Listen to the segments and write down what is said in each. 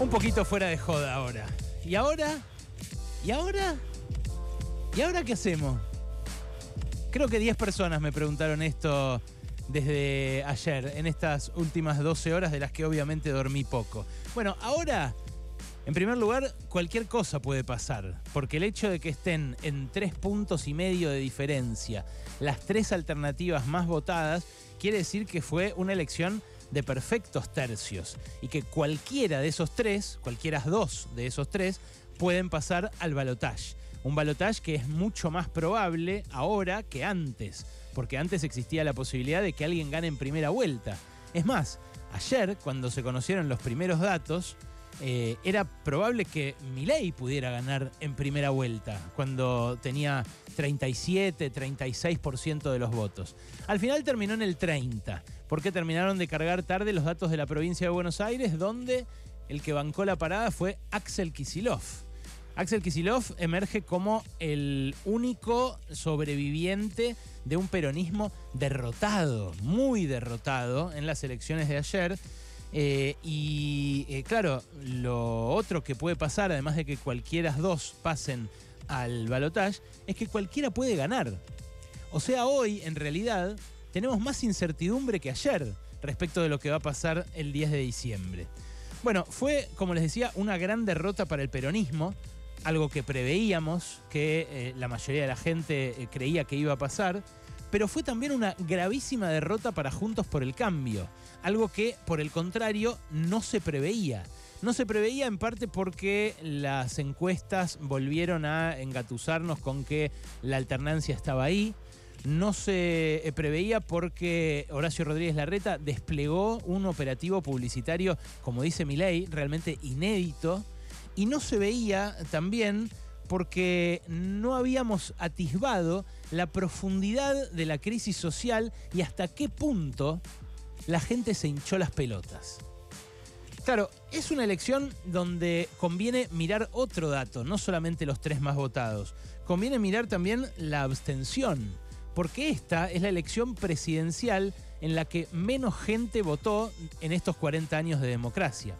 Un poquito fuera de joda ahora. ¿Y ahora? ¿Y ahora? ¿Y ahora qué hacemos? Creo que 10 personas me preguntaron esto desde ayer, en estas últimas 12 horas de las que obviamente dormí poco. Bueno, ahora, en primer lugar, cualquier cosa puede pasar, porque el hecho de que estén en tres puntos y medio de diferencia las tres alternativas más votadas, quiere decir que fue una elección de perfectos tercios y que cualquiera de esos tres, cualquiera dos de esos tres, pueden pasar al balotaje. Un balotaje que es mucho más probable ahora que antes, porque antes existía la posibilidad de que alguien gane en primera vuelta. Es más, ayer, cuando se conocieron los primeros datos, eh, era probable que Milei pudiera ganar en primera vuelta, cuando tenía 37, 36% de los votos. Al final terminó en el 30, porque terminaron de cargar tarde los datos de la provincia de Buenos Aires, donde el que bancó la parada fue Axel Kisilov. Axel Kisilov emerge como el único sobreviviente de un peronismo derrotado, muy derrotado en las elecciones de ayer. Eh, y eh, claro, lo otro que puede pasar, además de que cualquiera dos pasen al balotaje, es que cualquiera puede ganar. O sea, hoy en realidad tenemos más incertidumbre que ayer respecto de lo que va a pasar el 10 de diciembre. Bueno, fue, como les decía, una gran derrota para el peronismo, algo que preveíamos, que eh, la mayoría de la gente creía que iba a pasar, pero fue también una gravísima derrota para Juntos por el Cambio, algo que, por el contrario, no se preveía. No se preveía en parte porque las encuestas volvieron a engatusarnos con que la alternancia estaba ahí. No se preveía porque Horacio Rodríguez Larreta desplegó un operativo publicitario, como dice Milei, realmente inédito. Y no se veía también porque no habíamos atisbado la profundidad de la crisis social y hasta qué punto la gente se hinchó las pelotas. Claro, es una elección donde conviene mirar otro dato, no solamente los tres más votados. Conviene mirar también la abstención, porque esta es la elección presidencial en la que menos gente votó en estos 40 años de democracia.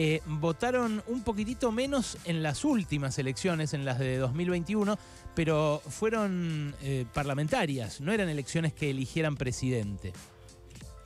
Eh, votaron un poquitito menos en las últimas elecciones, en las de 2021, pero fueron eh, parlamentarias, no eran elecciones que eligieran presidente.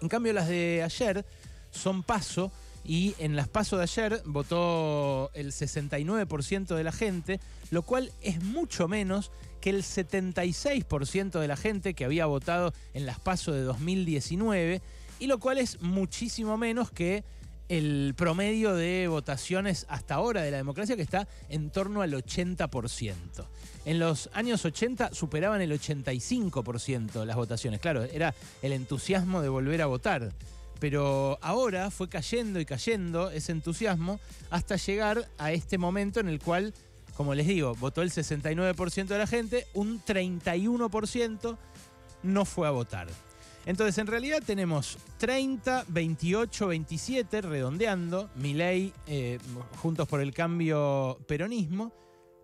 En cambio, las de ayer son paso y en las pasos de ayer votó el 69% de la gente, lo cual es mucho menos que el 76% de la gente que había votado en las pasos de 2019 y lo cual es muchísimo menos que el promedio de votaciones hasta ahora de la democracia que está en torno al 80%. En los años 80 superaban el 85% las votaciones. Claro, era el entusiasmo de volver a votar. Pero ahora fue cayendo y cayendo ese entusiasmo hasta llegar a este momento en el cual, como les digo, votó el 69% de la gente, un 31% no fue a votar. Entonces, en realidad tenemos 30, 28, 27, redondeando, Milei, eh, Juntos por el Cambio, Peronismo,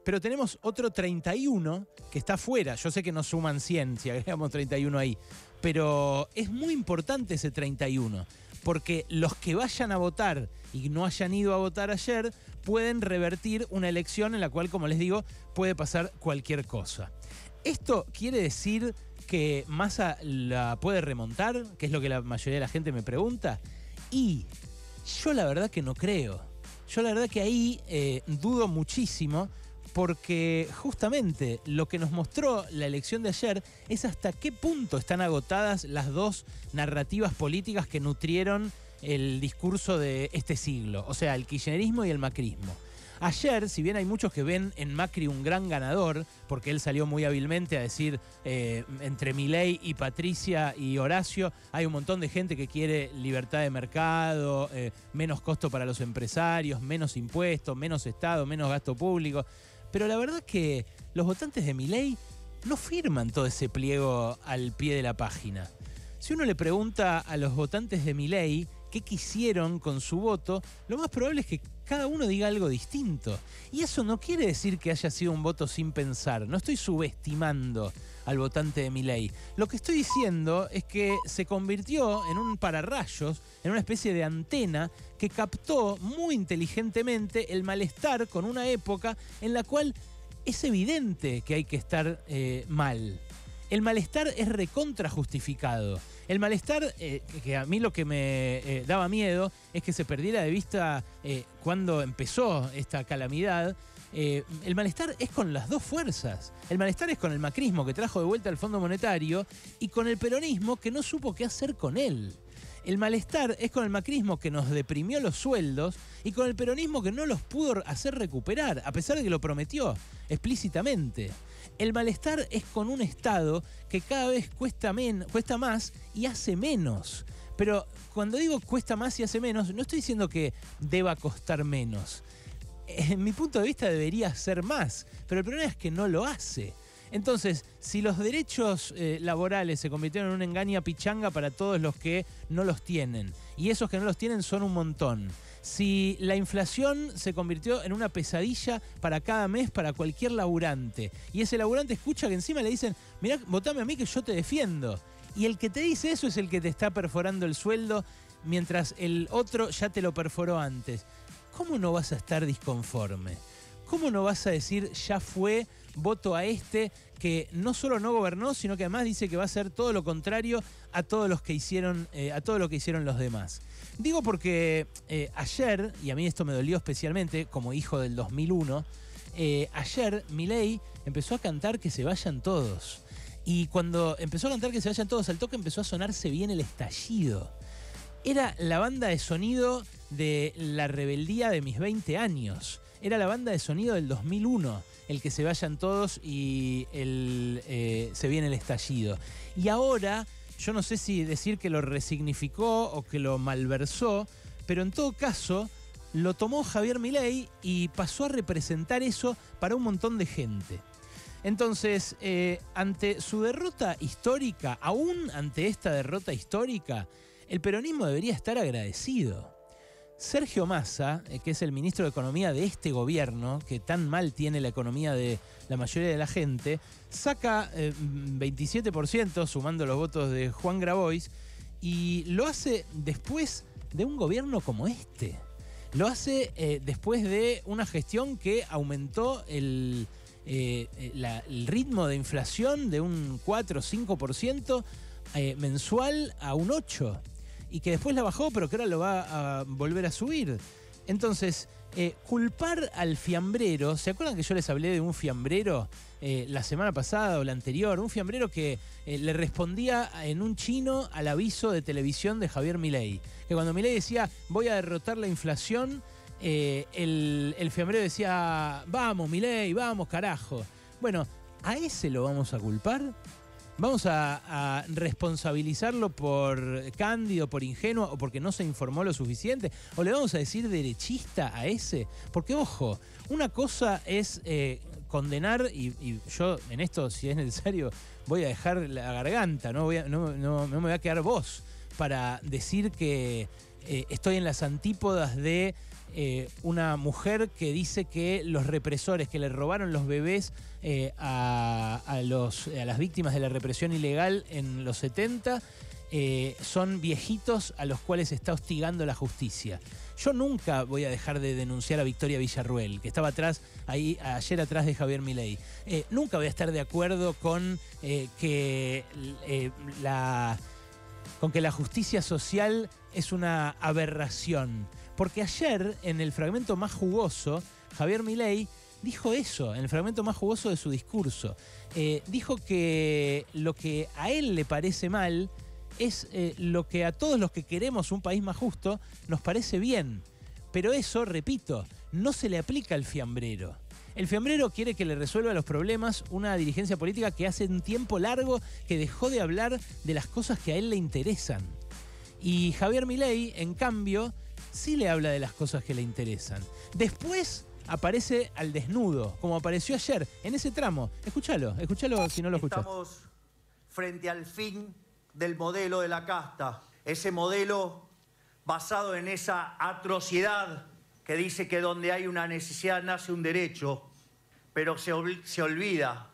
pero tenemos otro 31 que está fuera. Yo sé que no suman 100 si agregamos 31 ahí, pero es muy importante ese 31, porque los que vayan a votar y no hayan ido a votar ayer pueden revertir una elección en la cual, como les digo, puede pasar cualquier cosa. Esto quiere decir que Massa la puede remontar, que es lo que la mayoría de la gente me pregunta. Y yo la verdad que no creo. Yo la verdad que ahí eh, dudo muchísimo porque justamente lo que nos mostró la elección de ayer es hasta qué punto están agotadas las dos narrativas políticas que nutrieron el discurso de este siglo, o sea, el kirchnerismo y el macrismo. Ayer, si bien hay muchos que ven en Macri un gran ganador, porque él salió muy hábilmente a decir eh, entre Milei y Patricia y Horacio, hay un montón de gente que quiere libertad de mercado, eh, menos costo para los empresarios, menos impuestos, menos Estado, menos gasto público. Pero la verdad es que los votantes de Milei no firman todo ese pliego al pie de la página. Si uno le pregunta a los votantes de Milei qué quisieron con su voto, lo más probable es que cada uno diga algo distinto. Y eso no quiere decir que haya sido un voto sin pensar. No estoy subestimando al votante de mi ley. Lo que estoy diciendo es que se convirtió en un pararrayos, en una especie de antena que captó muy inteligentemente el malestar con una época en la cual es evidente que hay que estar eh, mal. El malestar es recontra justificado. El malestar, eh, que a mí lo que me eh, daba miedo es que se perdiera de vista eh, cuando empezó esta calamidad. el malestar es con las dos fuerzas. El malestar es con el macrismo que trajo de vuelta al Fondo Monetario y con el peronismo que no supo qué hacer con él. El malestar es con el macrismo que nos deprimió los sueldos y con el peronismo que no los pudo hacer recuperar, a pesar de que lo prometió explícitamente. El malestar es con un Estado que cada vez cuesta, cuesta más y hace menos. Pero cuando digo cuesta más y hace menos, no estoy diciendo que deba costar menos. En mi punto de vista debería ser más, pero el problema es que no lo hace. Entonces, si los derechos eh, laborales se convirtieron en una engaña pichanga para todos los que no los tienen, y esos que no los tienen son un montón, si la inflación se convirtió en una pesadilla para cada mes para cualquier laburante, y ese laburante escucha que encima le dicen, mirá, votame a mí que yo te defiendo, y el que te dice eso es el que te está perforando el sueldo, mientras el otro ya te lo perforó antes. ¿Cómo no vas a estar disconforme? ¿Cómo no vas a decir, ya fue, voto a este que no solo no gobernó, sino que además dice que va a hacer todo lo contrario a todos los que hicieron, eh, a todo lo que hicieron los demás? Digo porque eh, ayer, y a mí esto me dolió especialmente como hijo del 2001, eh, ayer Milei empezó a cantar que se vayan todos. Y cuando empezó a cantar que se vayan todos, al toque empezó a sonarse bien el estallido. Era la banda de sonido de la rebeldía de mis 20 años. Era la banda de sonido del 2001, el que se vayan todos y el, eh, se viene el estallido. Y ahora yo no sé si decir que lo resignificó o que lo malversó, pero en todo caso lo tomó Javier Milei y pasó a representar eso para un montón de gente. Entonces, eh, ante su derrota histórica, aún ante esta derrota histórica, el peronismo debería estar agradecido. Sergio Massa, eh, que es el ministro de Economía de este gobierno, que tan mal tiene la economía de la mayoría de la gente, saca 27% eh, sumando los votos de Juan Grabois y lo hace después de un gobierno como este. Lo hace eh, después de una gestión que aumentó el, el ritmo de inflación de un 4 o 5% mensual a un 8% y que después la bajó, pero que ahora lo va a volver a subir. Entonces, eh, culpar al fiambrero, ¿se acuerdan que yo les hablé de un fiambrero eh, la semana pasada o la anterior? Un fiambrero que eh, le respondía en un chino al aviso de televisión de Javier Milei. Que cuando Milei decía, voy a derrotar la inflación, el, el fiambrero decía, vamos Milei, vamos carajo. Bueno, ¿a ese lo vamos a culpar? ¿Vamos a, responsabilizarlo por cándido, por ingenuo o porque no se informó lo suficiente? ¿O le vamos a decir derechista a ese? Porque, ojo, una cosa es eh, condenar, y, yo en esto, si es necesario, voy a dejar la garganta, no, no, me voy a quedar voz para decir que eh, estoy en las antípodas de eh, una mujer que dice que los represores que le robaron los bebés eh, a, los, a las víctimas de la represión ilegal en los 70 eh, son viejitos a los cuales está hostigando la justicia. Yo nunca voy a dejar de denunciar a Victoria Villarruel, que estaba atrás, ayer atrás de Javier Milei. nunca voy a estar de acuerdo con que la con que la justicia social es una aberración. Porque ayer, en el fragmento más jugoso, Javier Milei dijo eso, en el fragmento más jugoso de su discurso. Eh, dijo que lo que a él le parece mal es eh, lo que a todos los que queremos un país más justo nos parece bien. Pero eso, repito, no se le aplica al fiambrero. El fiambrero quiere que le resuelva los problemas una dirigencia política que hace un tiempo largo que dejó de hablar de las cosas que a él le interesan. Y Javier Milei, en cambio, sí le habla de las cosas que le interesan. Después aparece al desnudo, como apareció ayer, en ese tramo. Escúchalo, escúchalo si no lo escuchas. Estamos frente al fin del modelo de la casta. Ese modelo basado en esa atrocidad que dice que donde hay una necesidad nace un derecho, pero se, se olvida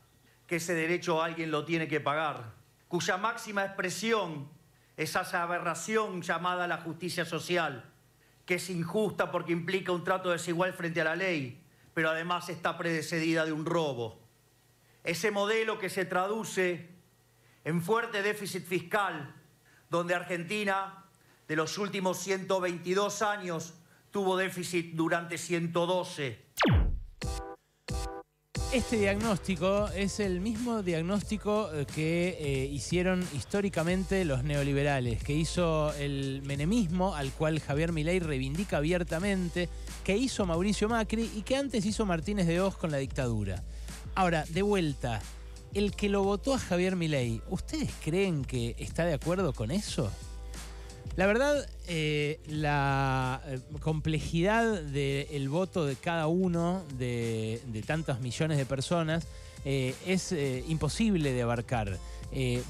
que ese derecho alguien lo tiene que pagar, cuya máxima expresión es esa aberración llamada la justicia social, que es injusta porque implica un trato desigual frente a la ley, pero además está predecedida de un robo. Ese modelo que se traduce en fuerte déficit fiscal, donde Argentina de los últimos 122 años tuvo déficit durante 112. Este diagnóstico es el mismo diagnóstico eh, que eh, hicieron históricamente los neoliberales, que hizo el menemismo, al cual Javier Milei reivindica abiertamente, que hizo Mauricio Macri y que antes hizo Martínez de Oz con la dictadura. Ahora, de vuelta, el que lo votó a Javier Milei, ¿ustedes creen que está de acuerdo con eso? La verdad, eh, la eh, complejidad del voto de cada uno de, tantos millones de personas eh, es imposible de abarcar.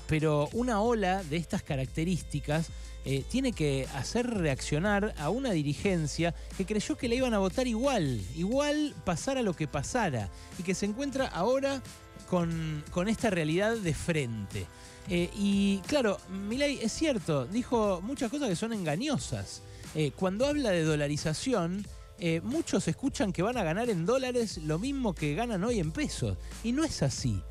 pero una ola de estas características tiene que hacer reaccionar a una dirigencia que creyó que la iban a votar igual, igual pasara lo que pasara, y que se encuentra ahora con, esta realidad de frente. Eh, y claro, Milei es cierto, dijo muchas cosas que son engañosas. Eh, cuando habla de dolarización, eh, muchos escuchan que van a ganar en dólares lo mismo que ganan hoy en pesos. Y no es así.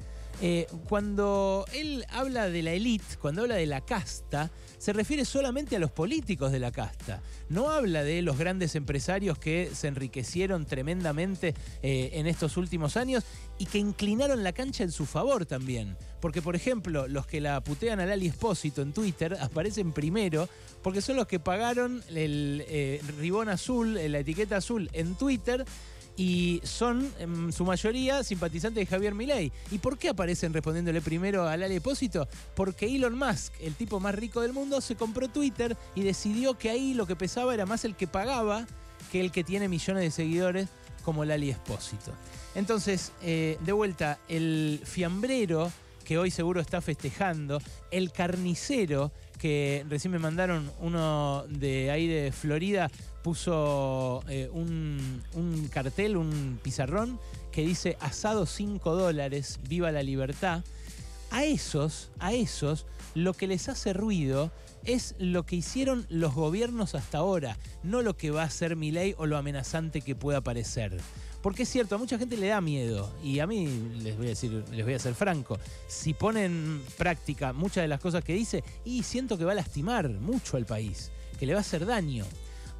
Cuando él habla de la élite, cuando habla de la casta, se refiere solamente a los políticos de la casta. No habla de los grandes empresarios que se enriquecieron tremendamente eh, en estos últimos años y que inclinaron la cancha en su favor también. Porque, por ejemplo, los que la putean al Ali Espósito en Twitter aparecen primero porque son los que pagaron el eh, ribón azul, la etiqueta azul en Twitter y son en su mayoría simpatizantes de Javier Milei. ¿Y por qué aparecen respondiéndole primero al Depósito? Porque Elon Musk, el tipo más rico del mundo, se compró Twitter y decidió que ahí lo que pesaba era más el que pagaba que el que tiene millones de seguidores como Lali Espósito. Entonces, eh, de vuelta, el fiambrero que hoy seguro está festejando, el carnicero que recién me mandaron uno de ahí de Florida, puso eh, un, un, cartel, un pizarrón que dice asado 5 dólares, viva la libertad. A esos, a esos, lo que les hace ruido es lo que hicieron los gobiernos hasta ahora, no lo que va a hacer mi ley o lo amenazante que pueda parecer. Porque es cierto, a mucha gente le da miedo. Y a mí, les voy a decir, les voy a ser franco, si ponen en práctica muchas de las cosas que dice, y siento que va a lastimar mucho al país, que le va a hacer daño.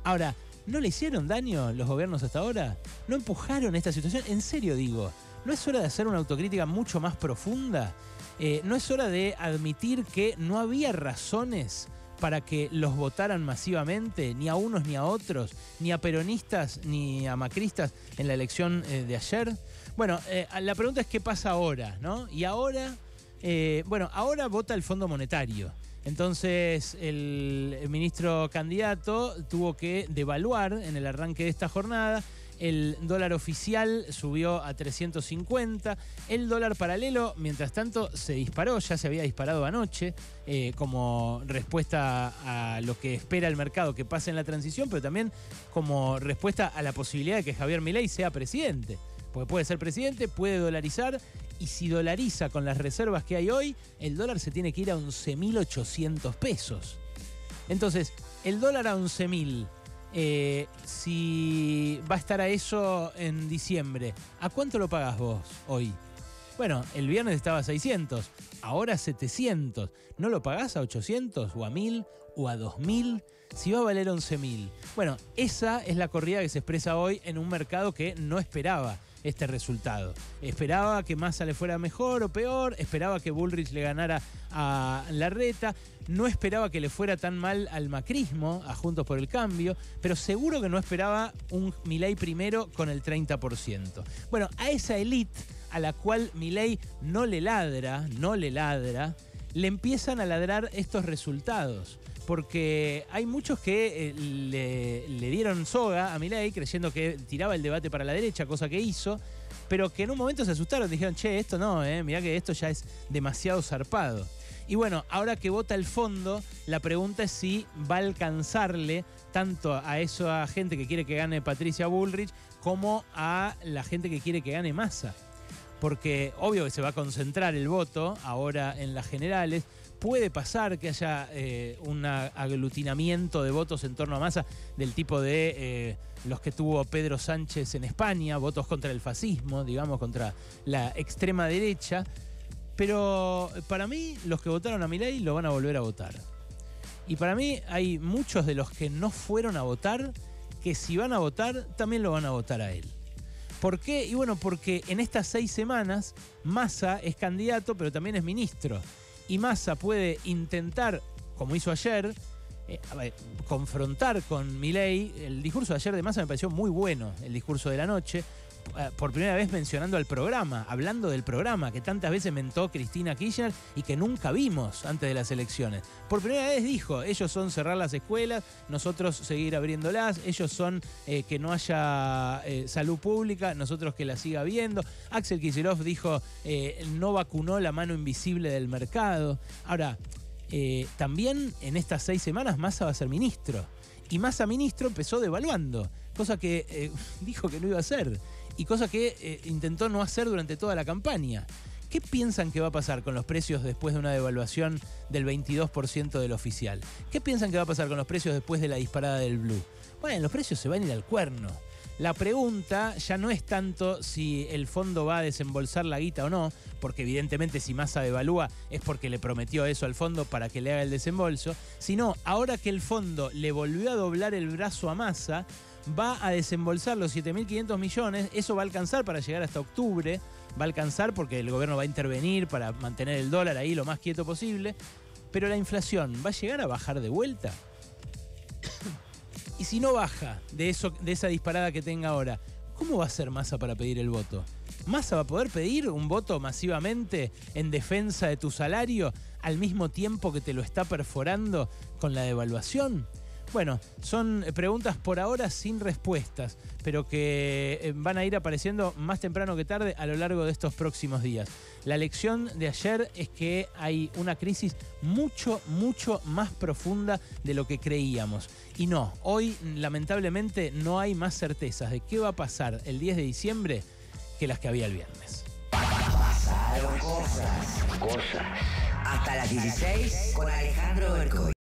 Ahora, ¿no le hicieron daño los gobiernos hasta ahora? ¿No empujaron esta situación? En serio digo, ¿no es hora de hacer una autocrítica mucho más profunda? Eh, ¿No es hora de admitir que no había razones para que los votaran masivamente, ni a unos ni a otros, ni a peronistas ni a macristas en la elección eh, de ayer? Bueno, eh, la pregunta es qué pasa ahora, ¿no? Y ahora, eh, bueno, ahora vota el Fondo Monetario. Entonces el ministro candidato tuvo que devaluar en el arranque de esta jornada el dólar oficial subió a 350. El dólar paralelo, mientras tanto, se disparó, ya se había disparado anoche, eh, como respuesta a lo que espera el mercado que pase en la transición, pero también como respuesta a la posibilidad de que Javier Milei sea presidente. Porque puede ser presidente, puede dolarizar, y si dolariza con las reservas que hay hoy, el dólar se tiene que ir a 11.800 pesos. Entonces, el dólar a 11.000 eh, si va a estar a eso en diciembre, ¿a cuánto lo pagas vos hoy? Bueno, el viernes estaba a 600, ahora 700. ¿No lo pagás a 800 o a 1000 o a 2000? Si va a valer 11.000. Bueno, esa es la corrida que se expresa hoy en un mercado que no esperaba este resultado. Esperaba que Massa le fuera mejor o peor, esperaba que Bullrich le ganara a Larreta, no esperaba que le fuera tan mal al macrismo, a Juntos por el Cambio, pero seguro que no esperaba un Milei primero con el 30%. Bueno, a esa élite a la cual Milei no le ladra, no le ladra, le empiezan a ladrar estos resultados porque hay muchos que eh, le, dieron soga a Milei creyendo que tiraba el debate para la derecha, cosa que hizo, pero que en un momento se asustaron, dijeron, che, esto no, eh, mirá que esto ya es demasiado zarpado. Y bueno, ahora que vota el fondo, la pregunta es si va a alcanzarle tanto a esa gente que quiere que gane Patricia Bullrich como a la gente que quiere que gane Massa. Porque obvio que se va a concentrar el voto ahora en las generales. Puede pasar que haya eh, un aglutinamiento de votos en torno a Massa del tipo de eh, los que tuvo Pedro Sánchez en España, votos contra el fascismo, digamos, contra la extrema derecha. Pero para mí, los que votaron a Milei lo van a volver a votar. Y para mí hay muchos de los que no fueron a votar que si van a votar, también lo van a votar a él. ¿Por qué? Y bueno, porque en estas seis semanas Massa es candidato, pero también es ministro. Y Massa puede intentar, como hizo ayer, eh, confrontar con Milei. El discurso de ayer de Massa me pareció muy bueno, el discurso de la noche, por primera vez mencionando al programa, hablando del programa que tantas veces mentó Cristina Kirchner y que nunca vimos antes de las elecciones. Por primera vez dijo, ellos son cerrar las escuelas, nosotros seguir abriéndolas, ellos son eh, que no haya eh, salud pública, nosotros que la siga habiendo. Axel Kicillof dijo, no vacunó la mano invisible del mercado. Ahora, también en estas seis semanas Massa va a ser ministro. Y Massa ministro empezó devaluando, cosa que dijo que no iba a hacer y cosa que eh, intentó no hacer durante toda la campaña. ¿Qué piensan que va a pasar con los precios después de una devaluación del 22% del oficial? ¿Qué piensan que va a pasar con los precios después de la disparada del blue? Bueno, los precios se van a ir al cuerno. La pregunta ya no es tanto si el fondo va a desembolsar la guita o no, porque evidentemente si Massa devalúa es porque le prometió eso al fondo para que le haga el desembolso, sino ahora que el fondo le volvió a doblar el brazo a Massa, va a desembolsar los 7.500 millones, eso va a alcanzar para llegar hasta octubre, va a alcanzar porque el gobierno va a intervenir para mantener el dólar ahí lo más quieto posible, pero la inflación va a llegar a bajar de vuelta. y si no baja de, eso, de esa disparada que tenga ahora, ¿cómo va a ser Massa para pedir el voto? ¿Massa va a poder pedir un voto masivamente en defensa de tu salario al mismo tiempo que te lo está perforando con la devaluación? Bueno, son preguntas por ahora sin respuestas, pero que eh, van a ir apareciendo más temprano que tarde a lo largo de estos próximos días. La lección de ayer es que hay una crisis mucho, mucho más profunda de lo que creíamos. Y no, hoy lamentablemente no hay más certezas de qué va a pasar el 10 de diciembre que las que había el viernes. Pasaron cosas, cosas. Hasta las 16 con Alejandro Bercoy.